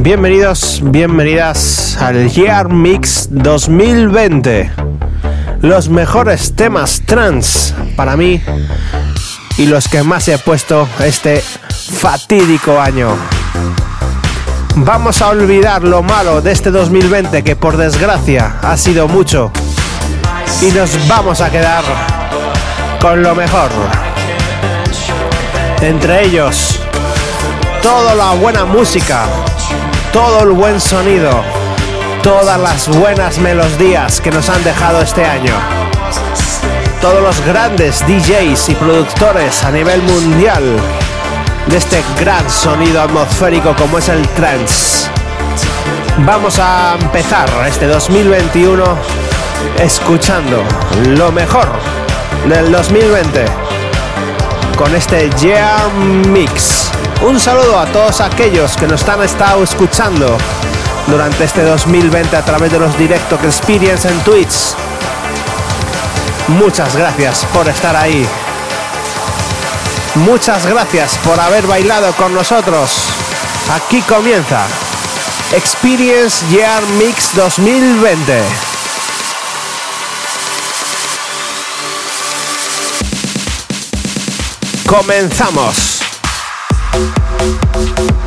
Bienvenidos, bienvenidas al Year Mix 2020. Los mejores temas trans para mí y los que más he puesto este fatídico año. Vamos a olvidar lo malo de este 2020 que por desgracia ha sido mucho y nos vamos a quedar con lo mejor. Entre ellos, toda la buena música, todo el buen sonido, todas las buenas melodías que nos han dejado este año. Todos los grandes DJs y productores a nivel mundial de este gran sonido atmosférico como es el trance. Vamos a empezar este 2021 escuchando lo mejor del 2020 con este Year Mix. Un saludo a todos aquellos que nos han estado escuchando durante este 2020 a través de los directos Experience en Twitch. Muchas gracias por estar ahí. Muchas gracias por haber bailado con nosotros. Aquí comienza Experience Year Mix 2020. Comenzamos. Thank you.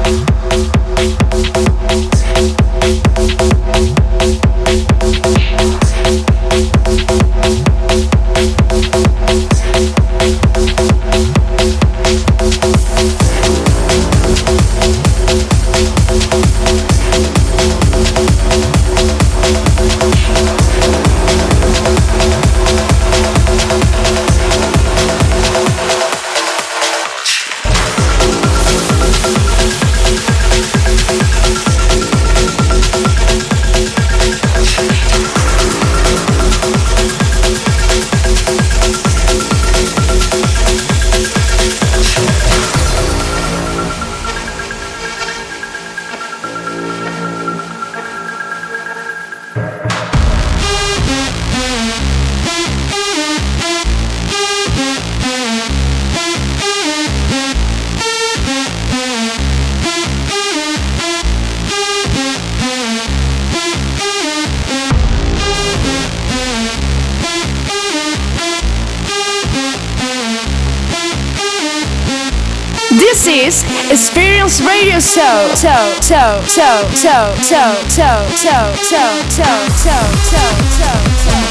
Radio Show. So, so, so, so, so, so, so, so, so, so, so, so, so.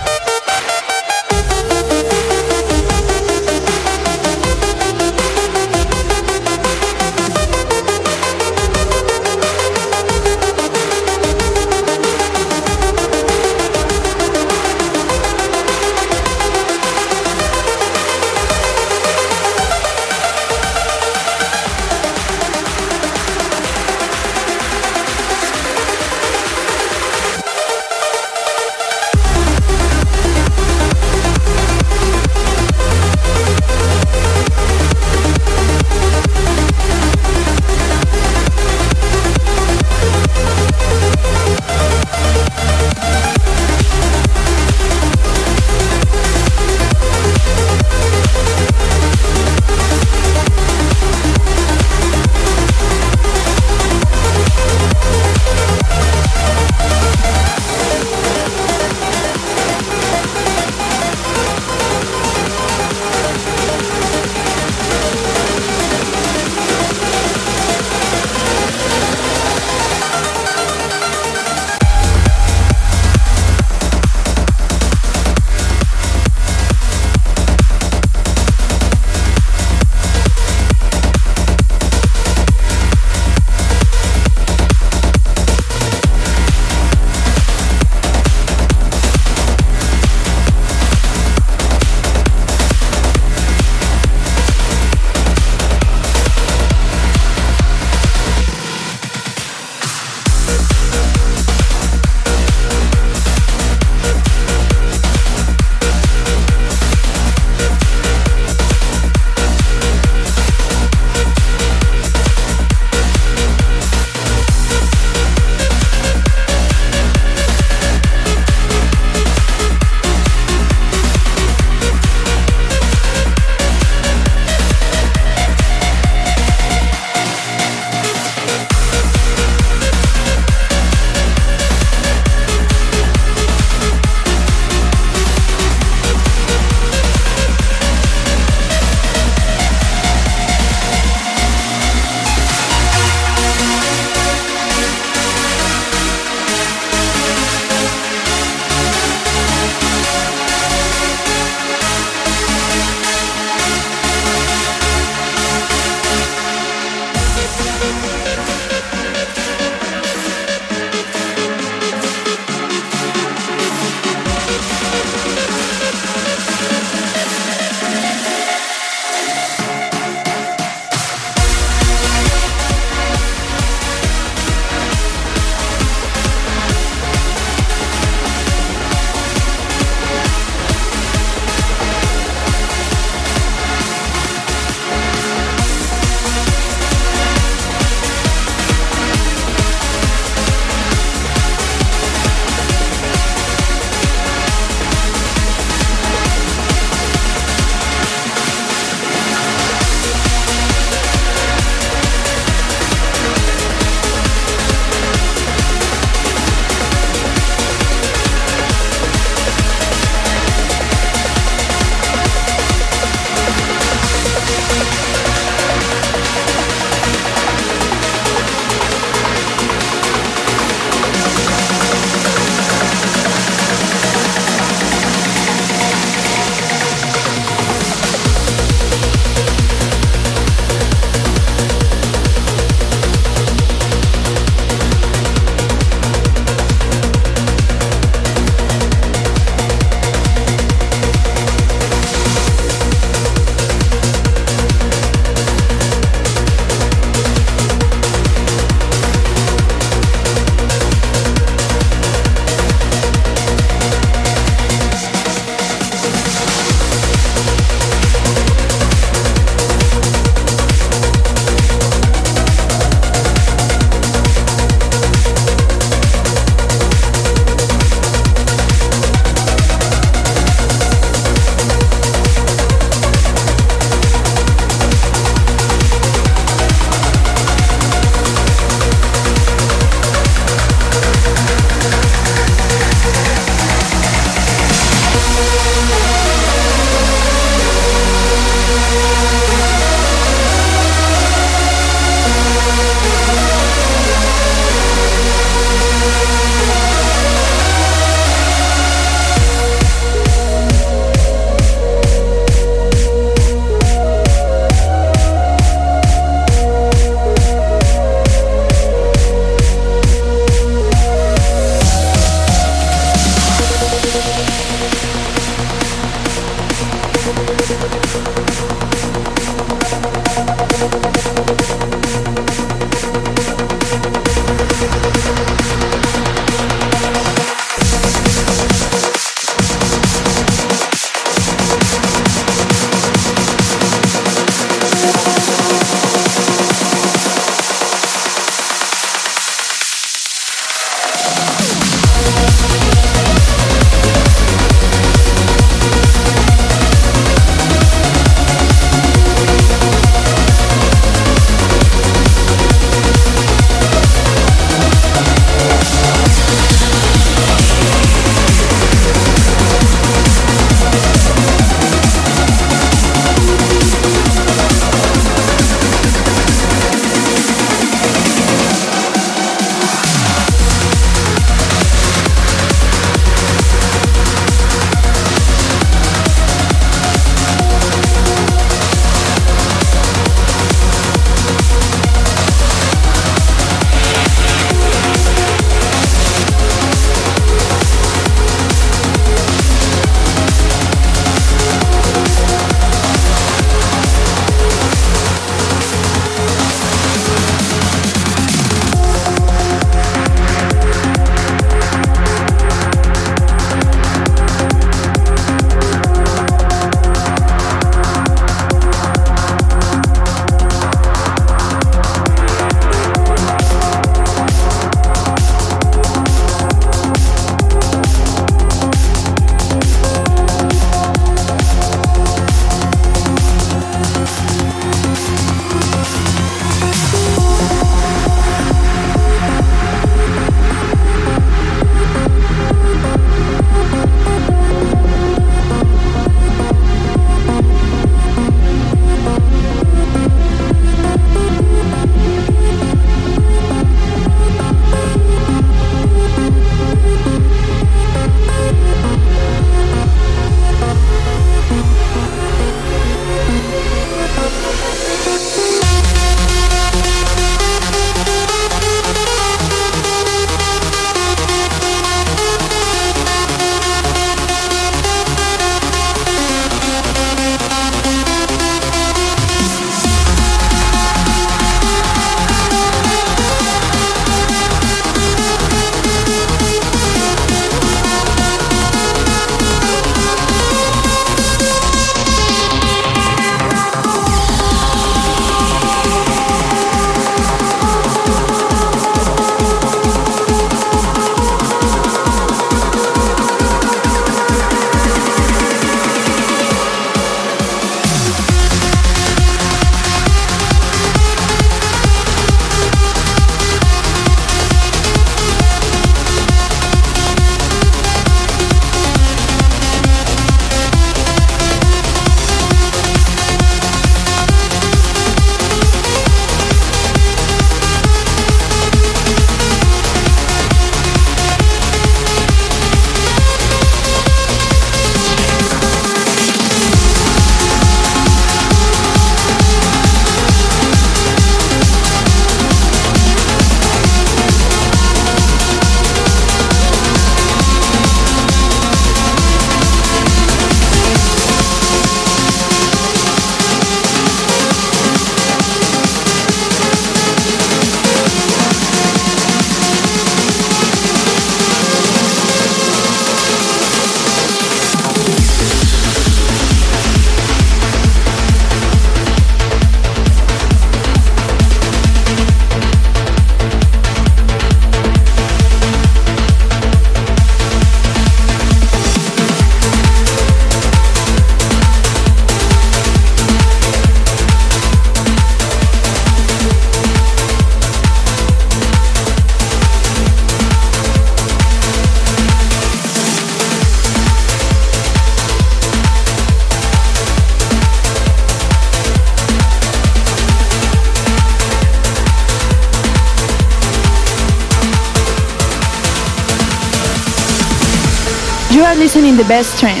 The best trance.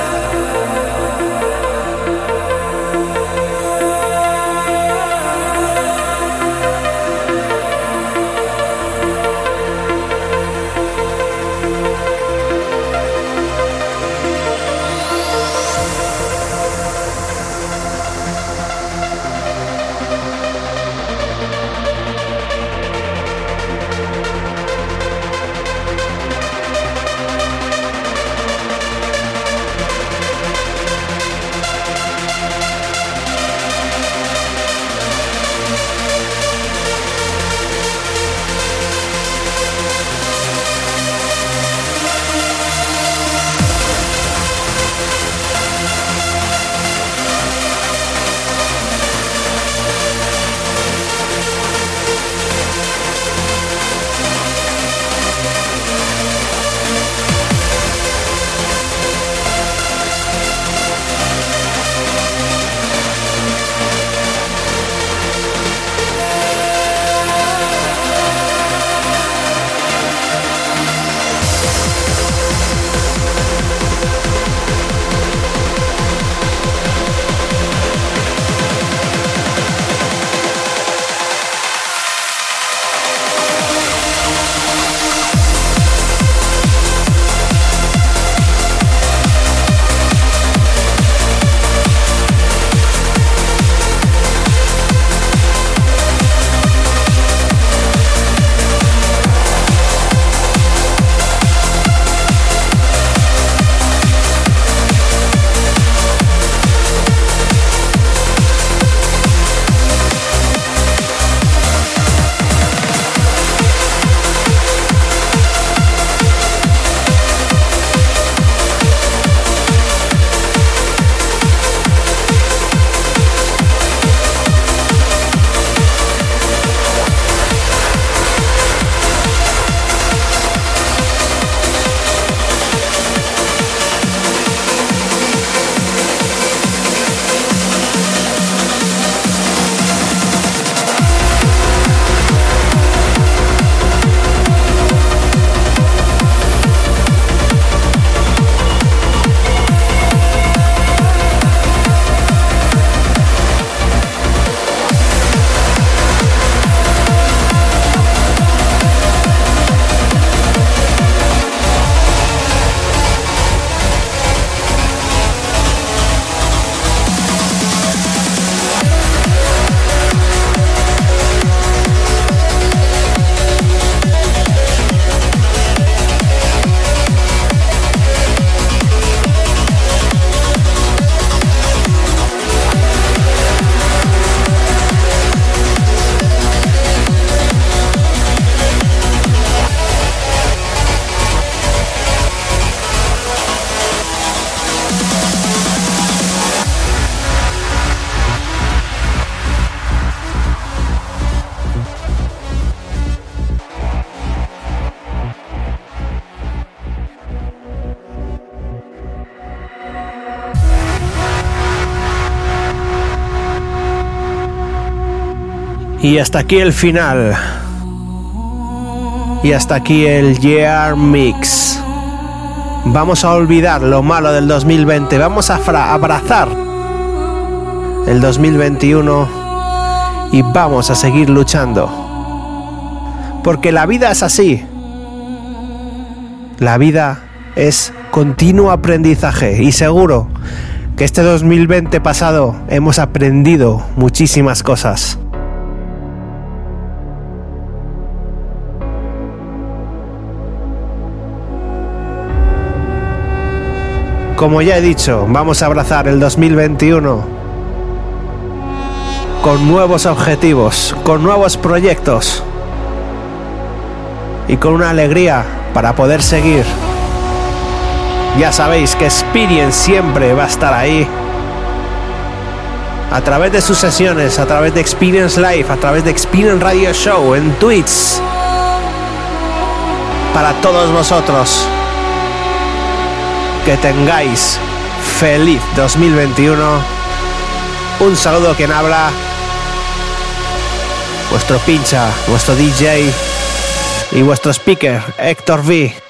Y hasta aquí el final. Y hasta aquí el Year Mix. Vamos a olvidar lo malo del 2020. Vamos a abrazar el 2021 y vamos a seguir luchando. Porque la vida es así. La vida es continuo aprendizaje y seguro que este 2020 pasado hemos aprendido muchísimas cosas. Como ya he dicho, vamos a abrazar el 2021 con nuevos objetivos, con nuevos proyectos y con una alegría para poder seguir. Ya sabéis que Experience siempre va a estar ahí a través de sus sesiones, a través de Experience Live, a través de Experience Radio Show en Twitch. Para todos vosotros, que tengáis feliz 2021. Un saludo quien habla, vuestro pincha, vuestro DJ y vuestro speaker, Héctor V.